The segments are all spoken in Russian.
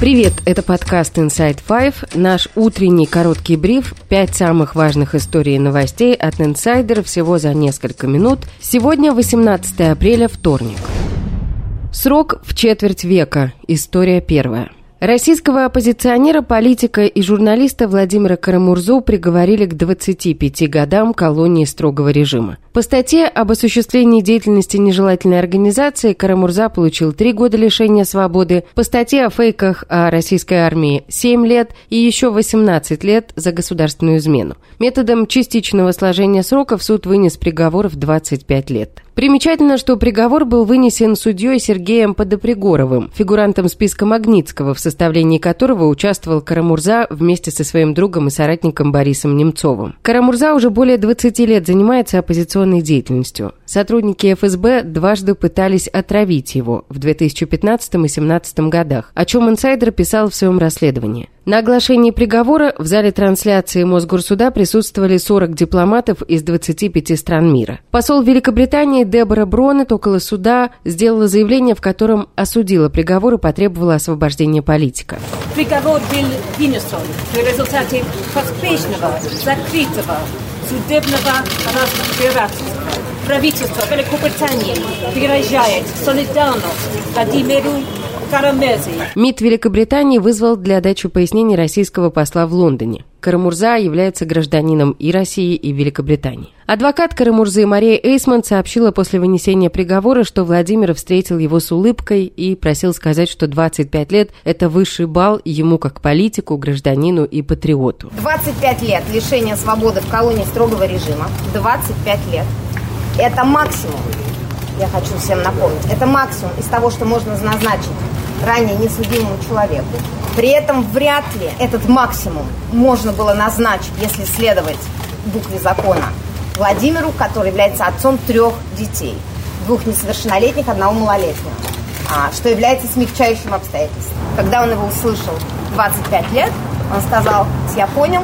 Привет, это подкаст Inside Five, наш утренний короткий бриф, пять самых важных историй и новостей от инсайдера всего за несколько минут. Сегодня 18 апреля, вторник. Срок в четверть века. История первая. Российского оппозиционера, политика и журналиста Владимира Карамурзу приговорили к 25 годам колонии строгого режима. По статье об осуществлении деятельности нежелательной организации Карамурза получил 3 года лишения свободы, по статье о фейках о российской армии 7 лет и еще 18 лет за государственную измену. Методом частичного сложения сроков суд вынес приговор в 25 лет. Примечательно, что приговор был вынесен судьей Сергеем Подопригоровым, фигурантом списка Магнитского, в составлении которого участвовал Карамурза вместе со своим другом и соратником Борисом Немцовым. Карамурза уже более 20 лет занимается оппозиционной деятельностью. Сотрудники ФСБ дважды пытались отравить его в 2015 и 2017 годах, о чем инсайдер писал в своем расследовании. На оглашении приговора в зале трансляции Мосгорсуда присутствовали 40 дипломатов из 25 стран мира. Посол Великобритании Дебора Бронет около суда сделала заявление, в котором осудила приговор и потребовала освобождения политика. Приговор был вынесен в результате поспешного, закрытого, судебного разбирательства. Правительство Великобритании выражает солидарность Владимиру. МИД Великобритании вызвал для дачи пояснений российского посла в Лондоне. Карамурза является гражданином и России, и Великобритании. Адвокат Карамурзы Мария Эйсман сообщила после вынесения приговора, что Владимир встретил его с улыбкой и просил сказать, что 25 лет – это высший балл ему как политику, гражданину и патриоту. 25 лет лишения свободы в колонии строгого режима. 25 лет. Это максимум, я хочу всем напомнить, это максимум из того, что можно назначить ранее несудимому человеку. При этом вряд ли этот максимум можно было назначить, если следовать букве закона, Владимиру, который является отцом трех детей, двух несовершеннолетних, одного малолетнего, а, что является смягчающим обстоятельством. Когда он его услышал 25 лет, он сказал, я понял,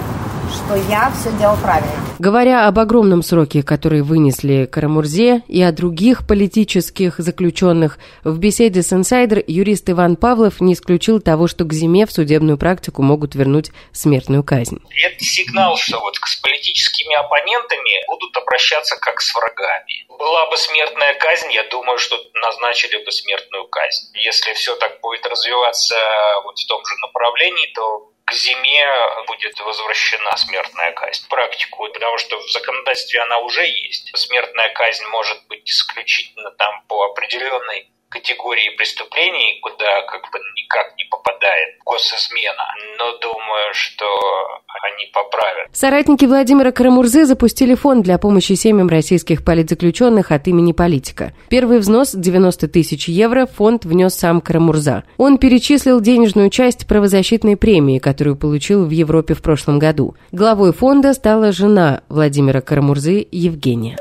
что я все делал правильно. Говоря об огромном сроке, который вынесли Карамурзе, и о других политических заключенных, в беседе с «Инсайдер» юрист Иван Павлов не исключил того, что к зиме в судебную практику могут вернуть смертную казнь. Это сигнал, что вот с политическими оппонентами будут обращаться как с врагами. Была бы смертная казнь, я думаю, что назначили бы смертную казнь. Если все так будет развиваться вот в том же направлении, то к зиме будет возвращена смертная казнь. Практику, потому что в законодательстве она уже есть. Смертная казнь может быть исключительно там по определенной категории преступлений, куда как бы никак не попадает госизмена. Но думаю, что они поправят. Соратники Владимира Карамурзы запустили фонд для помощи семьям российских политзаключенных от имени политика. Первый взнос 90 тысяч евро фонд внес сам Карамурза. Он перечислил денежную часть правозащитной премии, которую получил в Европе в прошлом году. Главой фонда стала жена Владимира Карамурзы Евгения.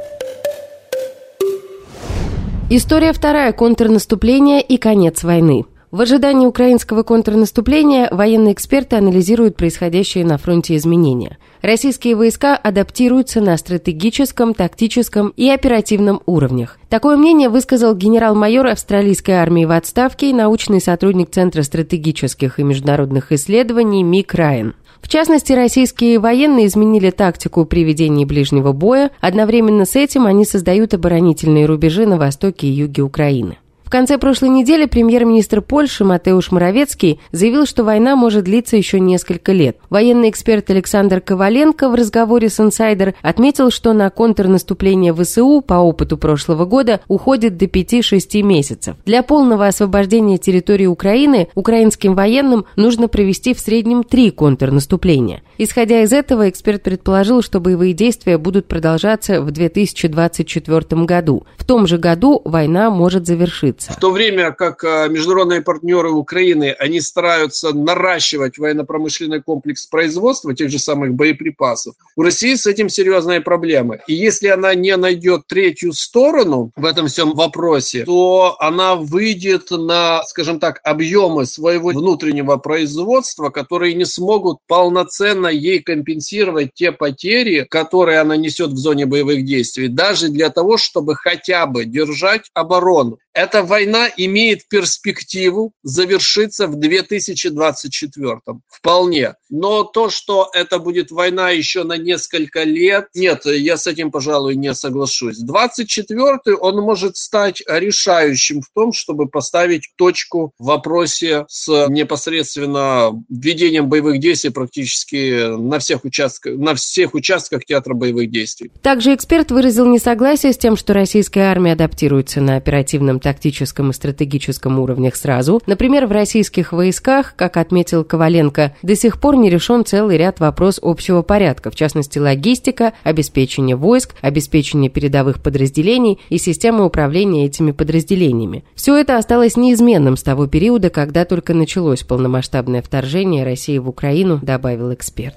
История вторая. Контрнаступление и конец войны. В ожидании украинского контрнаступления военные эксперты анализируют происходящие на фронте изменения. Российские войска адаптируются на стратегическом, тактическом и оперативном уровнях. Такое мнение высказал генерал-майор австралийской армии в отставке и научный сотрудник Центра стратегических и международных исследований Мик Райан. В частности, российские военные изменили тактику при ведении ближнего боя. Одновременно с этим они создают оборонительные рубежи на востоке и юге Украины конце прошлой недели премьер-министр Польши Матеуш Моровецкий заявил, что война может длиться еще несколько лет. Военный эксперт Александр Коваленко в разговоре с «Инсайдер» отметил, что на контрнаступление ВСУ по опыту прошлого года уходит до 5-6 месяцев. Для полного освобождения территории Украины украинским военным нужно провести в среднем три контрнаступления. Исходя из этого, эксперт предположил, что боевые действия будут продолжаться в 2024 году. В том же году война может завершиться в то время как а, международные партнеры Украины, они стараются наращивать военно-промышленный комплекс производства тех же самых боеприпасов, у России с этим серьезные проблемы. И если она не найдет третью сторону в этом всем вопросе, то она выйдет на, скажем так, объемы своего внутреннего производства, которые не смогут полноценно ей компенсировать те потери, которые она несет в зоне боевых действий, даже для того, чтобы хотя бы держать оборону. Эта война имеет перспективу завершиться в 2024 вполне. Но то, что это будет война еще на несколько лет, нет, я с этим, пожалуй, не соглашусь. 24 он может стать решающим в том, чтобы поставить точку в вопросе с непосредственно введением боевых действий практически на всех участках, на всех участках театра боевых действий. Также эксперт выразил несогласие с тем, что российская армия адаптируется на оперативном, тактическом и стратегическом уровнях сразу. Например, в российских войсках, как отметил Коваленко, до сих пор не решен целый ряд вопрос общего порядка, в частности логистика, обеспечение войск, обеспечение передовых подразделений и система управления этими подразделениями. Все это осталось неизменным с того периода, когда только началось полномасштабное вторжение России в Украину, добавил эксперт.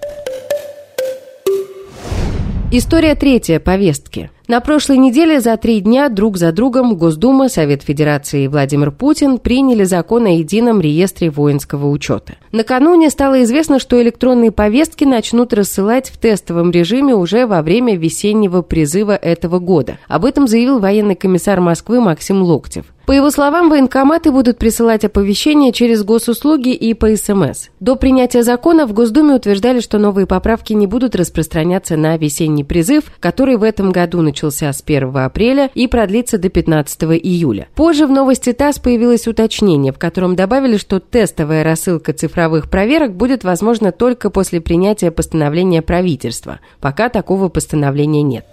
История третья повестки. На прошлой неделе за три дня друг за другом Госдума, Совет Федерации и Владимир Путин приняли закон о едином реестре воинского учета. Накануне стало известно, что электронные повестки начнут рассылать в тестовом режиме уже во время весеннего призыва этого года. Об этом заявил военный комиссар Москвы Максим Локтев. По его словам, военкоматы будут присылать оповещения через госуслуги и по СМС. До принятия закона в Госдуме утверждали, что новые поправки не будут распространяться на весенний призыв, который в этом году начался с 1 апреля и продлится до 15 июля. Позже в новости ТАСС появилось уточнение, в котором добавили, что тестовая рассылка цифровых проверок будет возможна только после принятия постановления правительства. Пока такого постановления нет.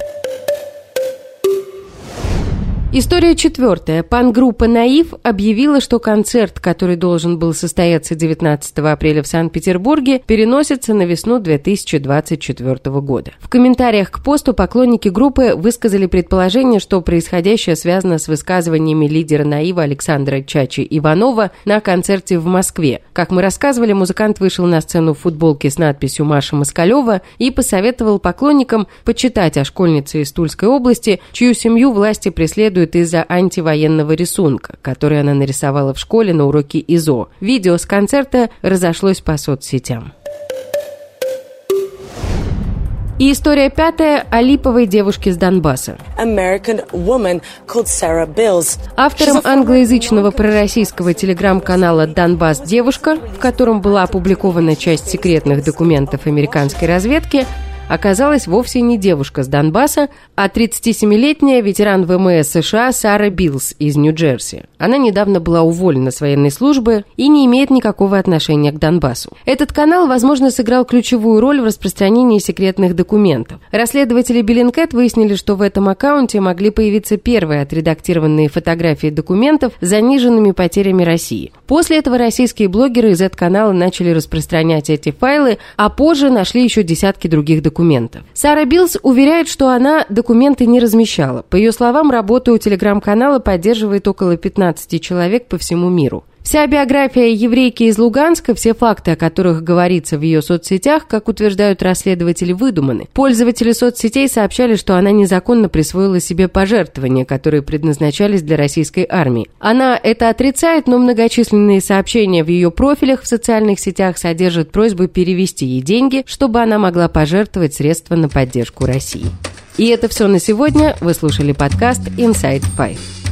История четвертая. Пан-группа «Наив» объявила, что концерт, который должен был состояться 19 апреля в Санкт-Петербурге, переносится на весну 2024 года. В комментариях к посту поклонники группы высказали предположение, что происходящее связано с высказываниями лидера «Наива» Александра Чачи Иванова на концерте в Москве. Как мы рассказывали, музыкант вышел на сцену в футболке с надписью «Маша Москалева» и посоветовал поклонникам почитать о школьнице из Тульской области, чью семью власти преследуют следует из-за антивоенного рисунка, который она нарисовала в школе на уроке ИЗО. Видео с концерта разошлось по соцсетям. И история пятая о липовой девушке с Донбасса. Автором англоязычного пророссийского телеграм-канала «Донбасс девушка», в котором была опубликована часть секретных документов американской разведки, оказалась вовсе не девушка с Донбасса, а 37-летняя ветеран ВМС США Сара Биллс из Нью-Джерси. Она недавно была уволена с военной службы и не имеет никакого отношения к Донбассу. Этот канал, возможно, сыграл ключевую роль в распространении секретных документов. Расследователи Bellingcat выяснили, что в этом аккаунте могли появиться первые отредактированные фотографии документов с заниженными потерями России. После этого российские блогеры из этого канала начали распространять эти файлы, а позже нашли еще десятки других документов документов. Сара Биллс уверяет, что она документы не размещала. По ее словам, работу телеграм-канала поддерживает около 15 человек по всему миру. Вся биография еврейки из Луганска, все факты, о которых говорится в ее соцсетях, как утверждают расследователи, выдуманы. Пользователи соцсетей сообщали, что она незаконно присвоила себе пожертвования, которые предназначались для российской армии. Она это отрицает, но многочисленные сообщения в ее профилях в социальных сетях содержат просьбу перевести ей деньги, чтобы она могла пожертвовать средства на поддержку России. И это все на сегодня. Вы слушали подкаст Inside Five.